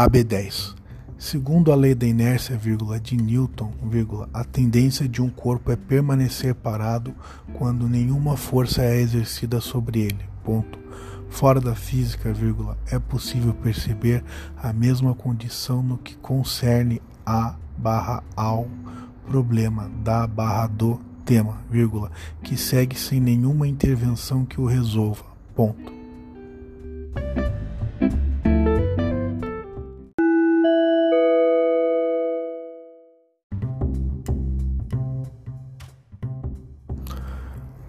AB10. Segundo a lei da inércia, vírgula, de Newton, vírgula, a tendência de um corpo é permanecer parado quando nenhuma força é exercida sobre ele. Ponto. Fora da física, vírgula, é possível perceber a mesma condição no que concerne a barra ao problema da barra do tema, vírgula, que segue sem nenhuma intervenção que o resolva. Ponto.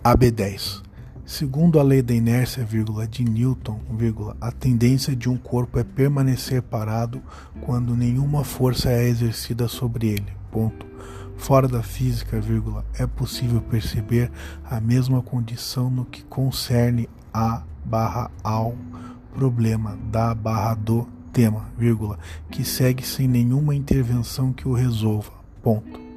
AB10. Segundo a lei da inércia, vírgula, de Newton, vírgula, a tendência de um corpo é permanecer parado quando nenhuma força é exercida sobre ele. Ponto. Fora da física, vírgula, é possível perceber a mesma condição no que concerne a barra ao problema da barra do tema, vírgula, que segue sem nenhuma intervenção que o resolva. Ponto.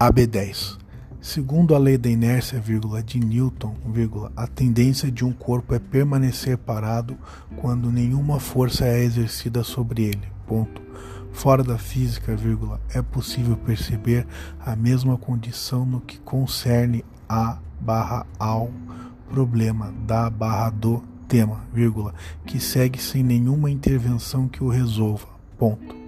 AB10. Segundo a lei da inércia, vírgula, de Newton, vírgula, a tendência de um corpo é permanecer parado quando nenhuma força é exercida sobre ele. Ponto. Fora da física, vírgula, é possível perceber a mesma condição no que concerne a barra ao problema da barra do tema, vírgula, que segue sem nenhuma intervenção que o resolva. Ponto.